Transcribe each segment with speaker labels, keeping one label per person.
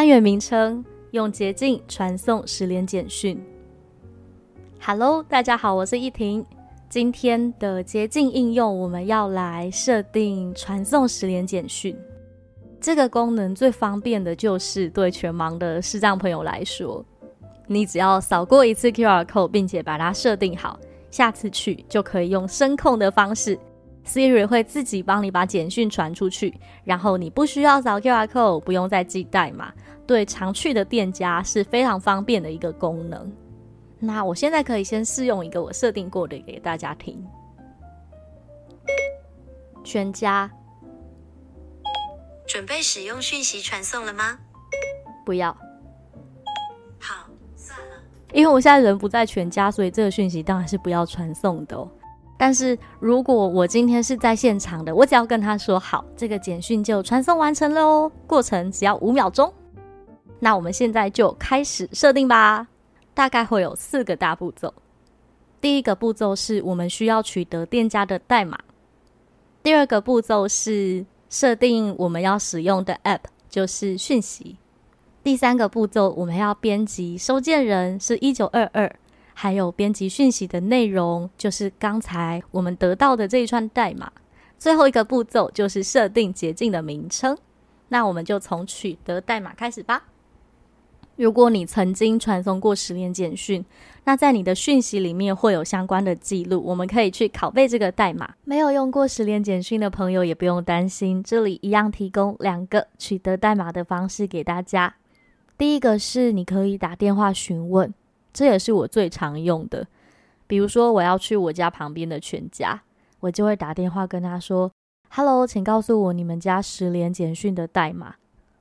Speaker 1: 单元名称：用捷径传送十连简讯。Hello，大家好，我是依婷。今天的捷径应用，我们要来设定传送十连简讯。这个功能最方便的就是对全盲的视障朋友来说，你只要扫过一次 QR code，并且把它设定好，下次去就可以用声控的方式，Siri 会自己帮你把简讯传出去，然后你不需要扫 QR code，不用再记代码。对常去的店家是非常方便的一个功能。那我现在可以先试用一个我设定过的给大家听。全家。
Speaker 2: 准备使用讯息传送了吗？
Speaker 1: 不要。
Speaker 2: 好，算了。
Speaker 1: 因为我现在人不在全家，所以这个讯息当然是不要传送的。但是如果我今天是在现场的，我只要跟他说好，这个简讯就传送完成了哦。过程只要五秒钟。那我们现在就开始设定吧。大概会有四个大步骤。第一个步骤是我们需要取得店家的代码。第二个步骤是。设定我们要使用的 App 就是讯息。第三个步骤，我们要编辑收件人是一九二二，还有编辑讯息的内容就是刚才我们得到的这一串代码。最后一个步骤就是设定捷径的名称。那我们就从取得代码开始吧。如果你曾经传送过十连简讯，那在你的讯息里面会有相关的记录，我们可以去拷贝这个代码。没有用过十连简讯的朋友也不用担心，这里一样提供两个取得代码的方式给大家。第一个是你可以打电话询问，这也是我最常用的。比如说我要去我家旁边的全家，我就会打电话跟他说：“Hello，请告诉我你们家十连简讯的代码。”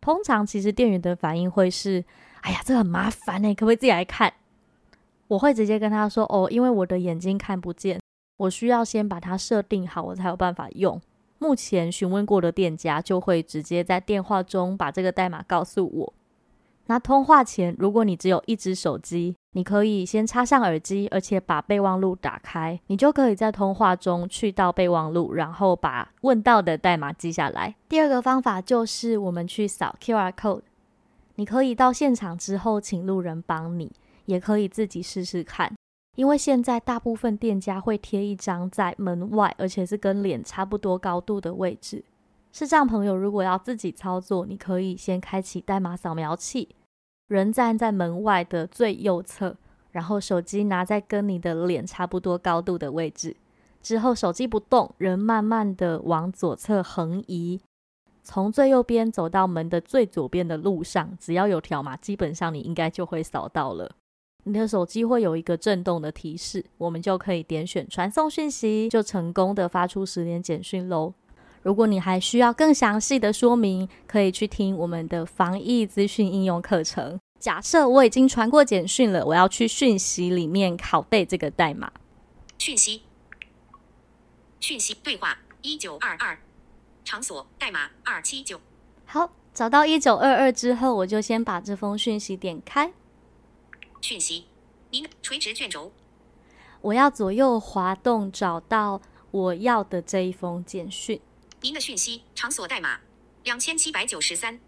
Speaker 1: 通常其实店员的反应会是。哎呀，这很麻烦呢，可不可以自己来看？我会直接跟他说：“哦，因为我的眼睛看不见，我需要先把它设定好，我才有办法用。”目前询问过的店家就会直接在电话中把这个代码告诉我。那通话前，如果你只有一只手机，你可以先插上耳机，而且把备忘录打开，你就可以在通话中去到备忘录，然后把问到的代码记下来。第二个方法就是我们去扫 QR code。你可以到现场之后，请路人帮你，也可以自己试试看。因为现在大部分店家会贴一张在门外，而且是跟脸差不多高度的位置。视障朋友如果要自己操作，你可以先开启代码扫描器，人站在门外的最右侧，然后手机拿在跟你的脸差不多高度的位置，之后手机不动，人慢慢的往左侧横移。从最右边走到门的最左边的路上，只要有条码，基本上你应该就会扫到了。你的手机会有一个震动的提示，我们就可以点选传送讯息，就成功的发出十连简讯喽。如果你还需要更详细的说明，可以去听我们的防疫资讯应用课程。假设我已经传过简讯了，我要去讯息里面拷贝这个代码。
Speaker 2: 讯息，讯息对话一九二二。场所代码二七九，
Speaker 1: 好，找到一九二二之后，我就先把这封讯息点开。
Speaker 2: 讯息，您垂直卷轴，
Speaker 1: 我要左右滑动找到我要的这一封简讯。
Speaker 2: 您的讯息，场所代码两千七百九十三，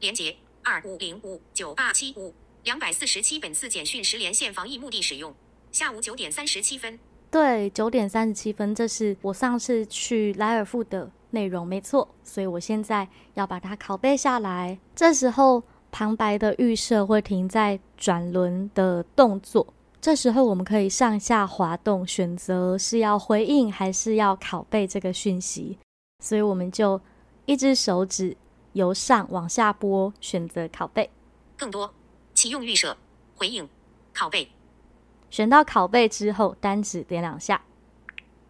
Speaker 2: 连接二五零五九八七五两百四十七。本次简讯时连线防疫目的使用。下午九点三十七分。
Speaker 1: 对，九点三十七分，这是我上次去莱尔富的。内容没错，所以我现在要把它拷贝下来。这时候旁白的预设会停在转轮的动作，这时候我们可以上下滑动，选择是要回应还是要拷贝这个讯息。所以我们就一只手指由上往下拨，选择拷贝。
Speaker 2: 更多启用预设回应拷贝，
Speaker 1: 选到拷贝之后，单指点两下。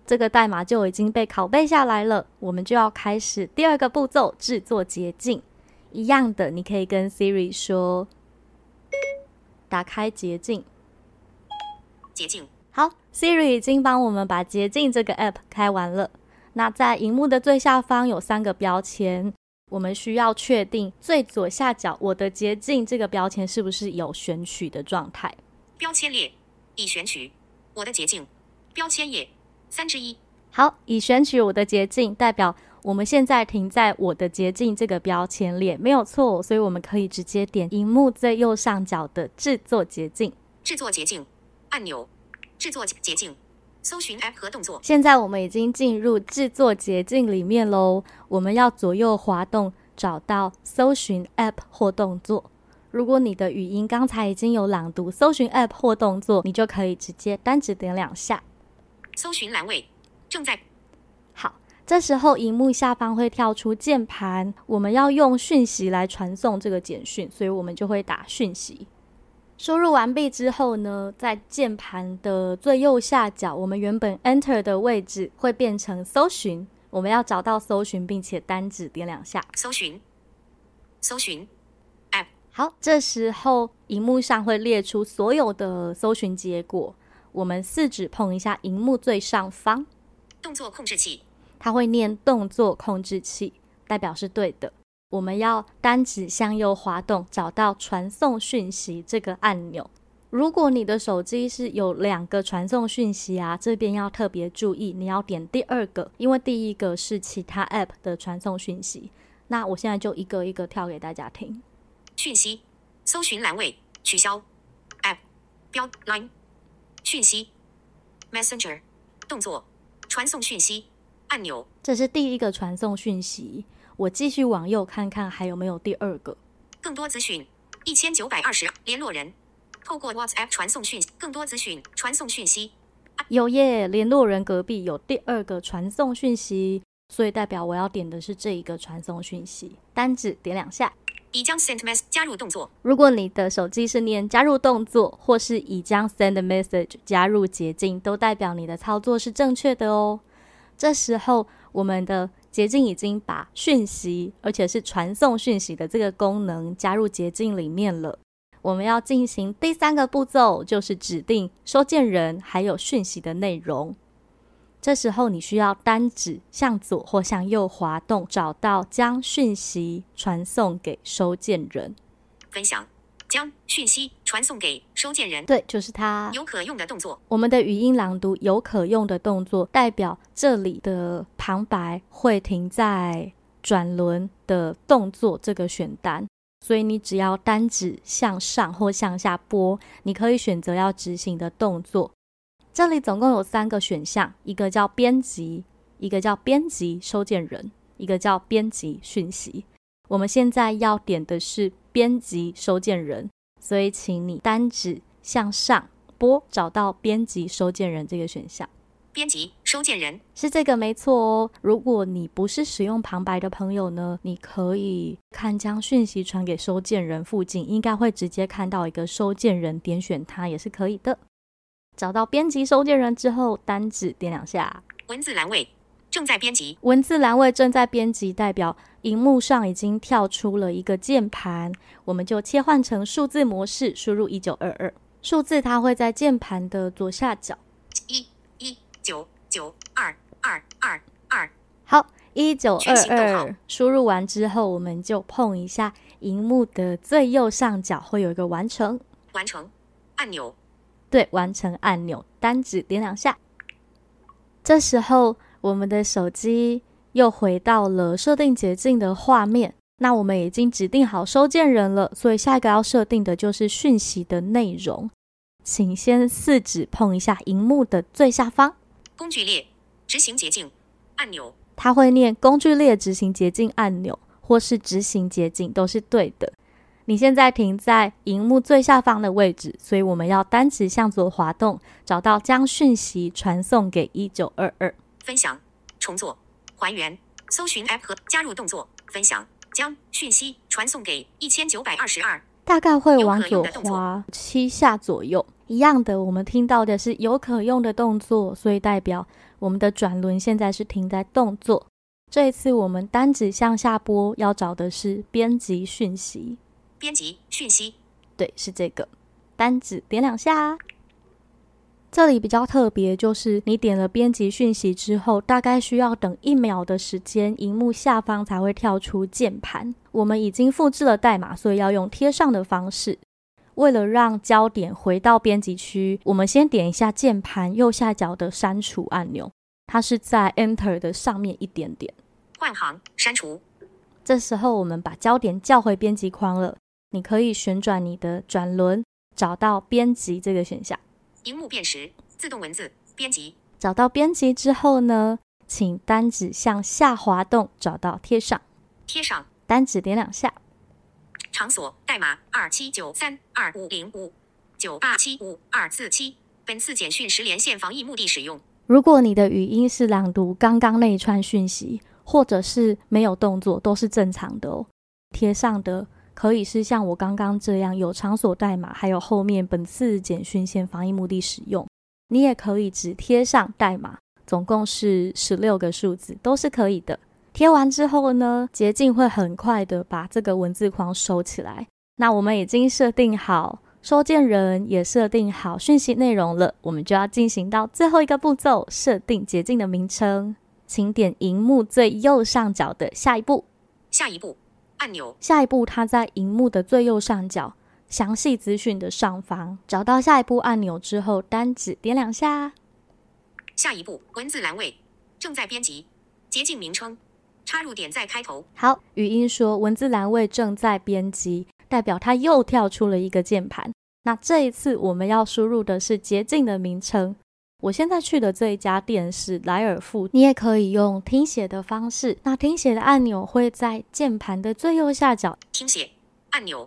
Speaker 1: 这个代码就已经被拷贝下来了。我们就要开始第二个步骤，制作捷径。一样的，你可以跟 Siri 说：“打开捷径。”
Speaker 2: 捷径。
Speaker 1: 好，Siri 已经帮我们把捷径这个 App 开完了。那在荧幕的最下方有三个标签，我们需要确定最左下角“我的捷径”这个标签是不是有选取的状态。
Speaker 2: 标签列已选取我的捷径，标签页三之一。
Speaker 1: 好，已选取我的捷径，代表我们现在停在我的捷径这个标签列，没有错。所以我们可以直接点荧幕最右上角的制作捷径，
Speaker 2: 制作捷径按钮，制作捷径。搜寻 App 和动作。
Speaker 1: 现在我们已经进入制作捷径里面喽。我们要左右滑动，找到搜寻 App 或动作。如果你的语音刚才已经有朗读搜寻 App 或动作，你就可以直接单指点两下。
Speaker 2: 搜寻栏位正在。
Speaker 1: 好，这时候荧幕下方会跳出键盘，我们要用讯息来传送这个简讯，所以我们就会打讯息。输入完毕之后呢，在键盘的最右下角，我们原本 Enter 的位置会变成搜寻。我们要找到搜寻，并且单指点两下。
Speaker 2: 搜寻，搜寻，App。
Speaker 1: 好，这时候荧幕上会列出所有的搜寻结果。我们四指碰一下荧幕最上方，
Speaker 2: 动作控制器，
Speaker 1: 它会念动作控制器，代表是对的。我们要单指向右滑动，找到传送讯息这个按钮。如果你的手机是有两个传送讯息啊，这边要特别注意，你要点第二个，因为第一个是其他 App 的传送讯息。那我现在就一个一个跳给大家听。
Speaker 2: 讯息，搜寻栏位取消，App 标 Line 讯息，Messenger 动作传送讯息按钮，
Speaker 1: 这是第一个传送讯息。我继续往右看看，还有没有第二个？
Speaker 2: 更多资讯，一千九百二十联络人，透过 WhatsApp 传送讯息。更多资讯，传送讯息。
Speaker 1: 有耶，联络人隔壁有第二个传送讯息，所以代表我要点的是这一个传送讯息。单指点两下，
Speaker 2: 已将 send message 加入动作。
Speaker 1: 如果你的手机是念加入动作，或是已将 send message 加入捷径，都代表你的操作是正确的哦。这时候我们的。捷径已经把讯息，而且是传送讯息的这个功能加入捷径里面了。我们要进行第三个步骤，就是指定收件人还有讯息的内容。这时候你需要单指向左或向右滑动，找到将讯息传送给收件人。
Speaker 2: 分享。将讯息传送给收件人。
Speaker 1: 对，就是它。
Speaker 2: 有可用的动作。
Speaker 1: 我们的语音朗读有可用的动作，代表这里的旁白会停在转轮的动作这个选单，所以你只要单指向上或向下拨，你可以选择要执行的动作。这里总共有三个选项，一个叫编辑，一个叫编辑收件人，一个叫编辑讯息。我们现在要点的是编辑收件人，所以请你单指向上拨，找到编辑收件人这个选项。
Speaker 2: 编辑收件人
Speaker 1: 是这个没错哦。如果你不是使用旁白的朋友呢，你可以看将讯息传给收件人附近，应该会直接看到一个收件人，点选它也是可以的。找到编辑收件人之后，单指点两下，
Speaker 2: 文字栏位。正在编辑。
Speaker 1: 文字栏位正在编辑，代表荧幕上已经跳出了一个键盘，我们就切换成数字模式，输入一九二二。数字，它会在键盘的左下角。
Speaker 2: 一一九九二二二二，
Speaker 1: 好，一九二二。输入完之后，我们就碰一下荧幕的最右上角，会有一个完成。
Speaker 2: 完成。按钮，
Speaker 1: 对，完成按钮，单指点两下，这时候。我们的手机又回到了设定捷径的画面。那我们已经指定好收件人了，所以下一个要设定的就是讯息的内容。请先四指碰一下荧幕的最下方，
Speaker 2: 工具列执行捷径按钮。
Speaker 1: 它会念工具列执行捷径按钮，或是执行捷径都是对的。你现在停在荧幕最下方的位置，所以我们要单指向左滑动，找到将讯息传送给一九二二。
Speaker 2: 分享，重做，还原，搜寻 App 和加入动作，分享，将讯息传送给一千九百二十二。
Speaker 1: 大概会往左滑七下左右。一样的，我们听到的是有可用的动作，所以代表我们的转轮现在是停在动作。这一次我们单指向下拨，要找的是编辑讯息。
Speaker 2: 编辑讯息，
Speaker 1: 对，是这个。单指点两下。这里比较特别，就是你点了编辑讯息之后，大概需要等一秒的时间，荧幕下方才会跳出键盘。我们已经复制了代码，所以要用贴上的方式。为了让焦点回到编辑区，我们先点一下键盘右下角的删除按钮，它是在 Enter 的上面一点点。
Speaker 2: 换行删除。
Speaker 1: 这时候我们把焦点叫回编辑框了，你可以旋转你的转轮，找到编辑这个选项。
Speaker 2: 荧幕辨识，自动文字编辑。
Speaker 1: 找到编辑之后呢，请单指向下滑动，找到贴上。
Speaker 2: 贴上，
Speaker 1: 单指点两下。
Speaker 2: 场所代码二七九三二五零五九八七五二四七。本次简讯时连线防疫目的使用。
Speaker 1: 如果你的语音是朗读刚刚那一串讯息，或者是没有动作，都是正常的哦。贴上的。可以是像我刚刚这样有场所代码，还有后面本次简讯线防疫目的使用。你也可以只贴上代码，总共是十六个数字，都是可以的。贴完之后呢，捷径会很快的把这个文字框收起来。那我们已经设定好收件人，也设定好讯息内容了，我们就要进行到最后一个步骤，设定捷径的名称。请点荧幕最右上角的下一步。
Speaker 2: 下一步。按钮。
Speaker 1: 下一步，它在荧幕的最右上角详细资讯的上方，找到下一步按钮之后，单指点两下。
Speaker 2: 下一步，文字栏位正在编辑，捷径名称，插入点在开头。
Speaker 1: 好，语音说文字栏位正在编辑，代表它又跳出了一个键盘。那这一次我们要输入的是捷径的名称。我现在去的这一家店是莱尔富，你也可以用听写的方式。那听写的按钮会在键盘的最右下角。
Speaker 2: 听写按钮。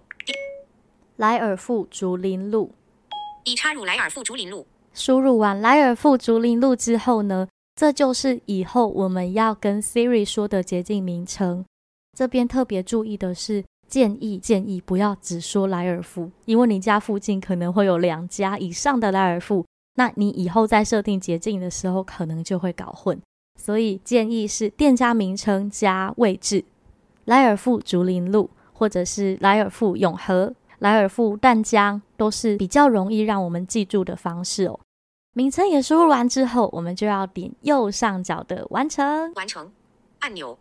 Speaker 1: 莱尔富竹林路。
Speaker 2: 已插入莱尔富竹林路。
Speaker 1: 输入完莱尔富竹林路之后呢，这就是以后我们要跟 Siri 说的捷径名称。这边特别注意的是，建议建议不要只说莱尔富，因为你家附近可能会有两家以上的莱尔富。那你以后在设定捷径的时候，可能就会搞混，所以建议是店家名称加位置，莱尔富竹林路，或者是莱尔富永和、莱尔富淡江，都是比较容易让我们记住的方式哦。名称也输入完之后，我们就要点右上角的完成，
Speaker 2: 完成按钮，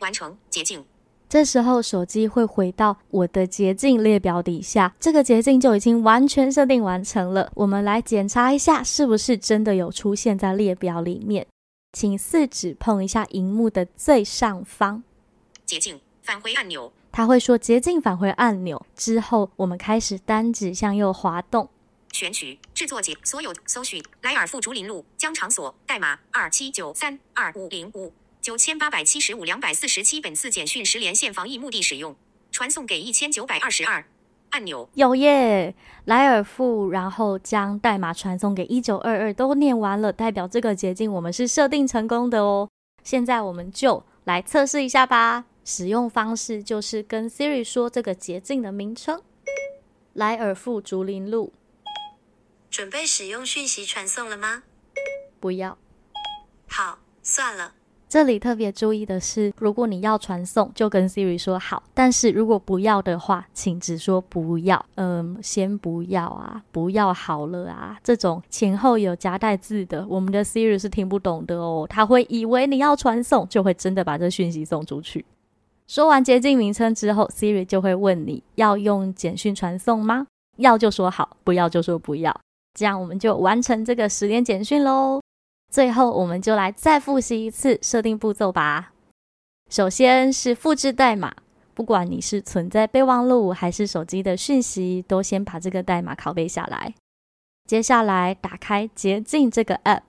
Speaker 2: 完成捷径。
Speaker 1: 这时候手机会回到我的捷径列表底下，这个捷径就已经完全设定完成了。我们来检查一下，是不是真的有出现在列表里面？请四指碰一下荧幕的最上方，
Speaker 2: 捷径返回按钮。
Speaker 1: 它会说捷径返回按钮之后，我们开始单指向右滑动，
Speaker 2: 选取制作节所有搜寻莱尔富竹林路将场所代码二七九三二五零五。九千八百七十五两百四十七，本次简讯时连线防疫目的使用，传送给一千九百二十二。按钮
Speaker 1: 有耶，莱尔富，然后将代码传送给一九二二，都念完了，代表这个捷径我们是设定成功的哦。现在我们就来测试一下吧。使用方式就是跟 Siri 说这个捷径的名称：莱尔富竹林路。
Speaker 2: 准备使用讯息传送了吗？
Speaker 1: 不要。
Speaker 2: 好，算了。
Speaker 1: 这里特别注意的是，如果你要传送，就跟 Siri 说好；但是如果不要的话，请只说不要。嗯，先不要啊，不要好了啊。这种前后有夹带字的，我们的 Siri 是听不懂的哦，他会以为你要传送，就会真的把这讯息送出去。说完捷径名称之后，Siri 就会问你要用简讯传送吗？要就说好，不要就说不要。这样我们就完成这个十连简讯喽。最后，我们就来再复习一次设定步骤吧。首先是复制代码，不管你是存在备忘录还是手机的讯息，都先把这个代码拷贝下来。接下来，打开捷径这个 App，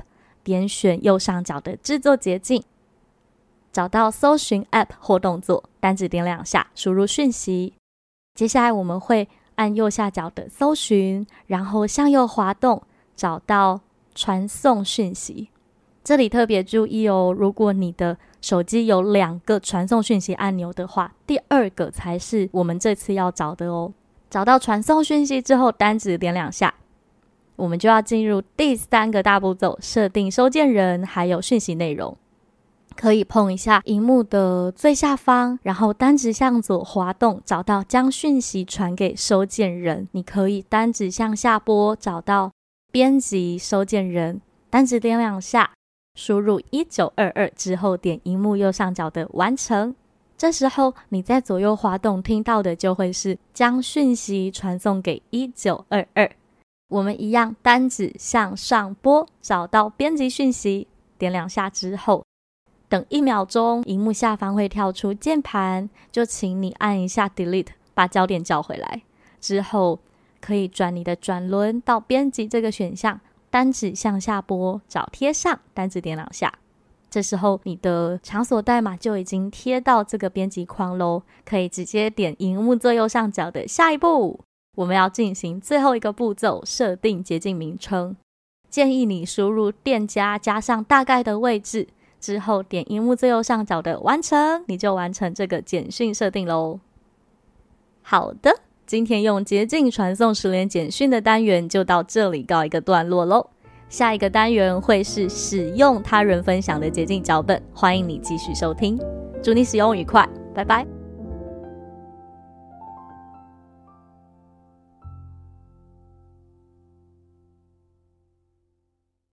Speaker 1: 点选右上角的制作捷径，找到搜寻 App 或动作，单指点两下，输入讯息。接下来，我们会按右下角的搜寻，然后向右滑动，找到。传送讯息，这里特别注意哦。如果你的手机有两个传送讯息按钮的话，第二个才是我们这次要找的哦。找到传送讯息之后，单指点两下，我们就要进入第三个大步骤：设定收件人还有讯息内容。可以碰一下荧幕的最下方，然后单指向左滑动，找到将讯息传给收件人。你可以单指向下拨，找到编辑收件人，单指点两下，输入一九二二之后，点荧幕右上角的完成。这时候你在左右滑动听到的就会是将讯息传送给一九二二。我们一样单指向上拨，找到编辑讯息，点两下之后。等一秒钟，荧幕下方会跳出键盘，就请你按一下 Delete，把焦点叫回来。之后可以转你的转轮到编辑这个选项，单指向下拨找贴上，单指点两下。这时候你的场所代码就已经贴到这个编辑框喽，可以直接点荧幕最右上角的下一步。我们要进行最后一个步骤，设定捷径名称。建议你输入店家加上大概的位置。之后点荧幕最右上角的完成，你就完成这个简讯设定喽。好的，今天用捷径传送十连简讯的单元就到这里告一个段落喽。下一个单元会是使用他人分享的捷径脚本，欢迎你继续收听。祝你使用愉快，拜拜。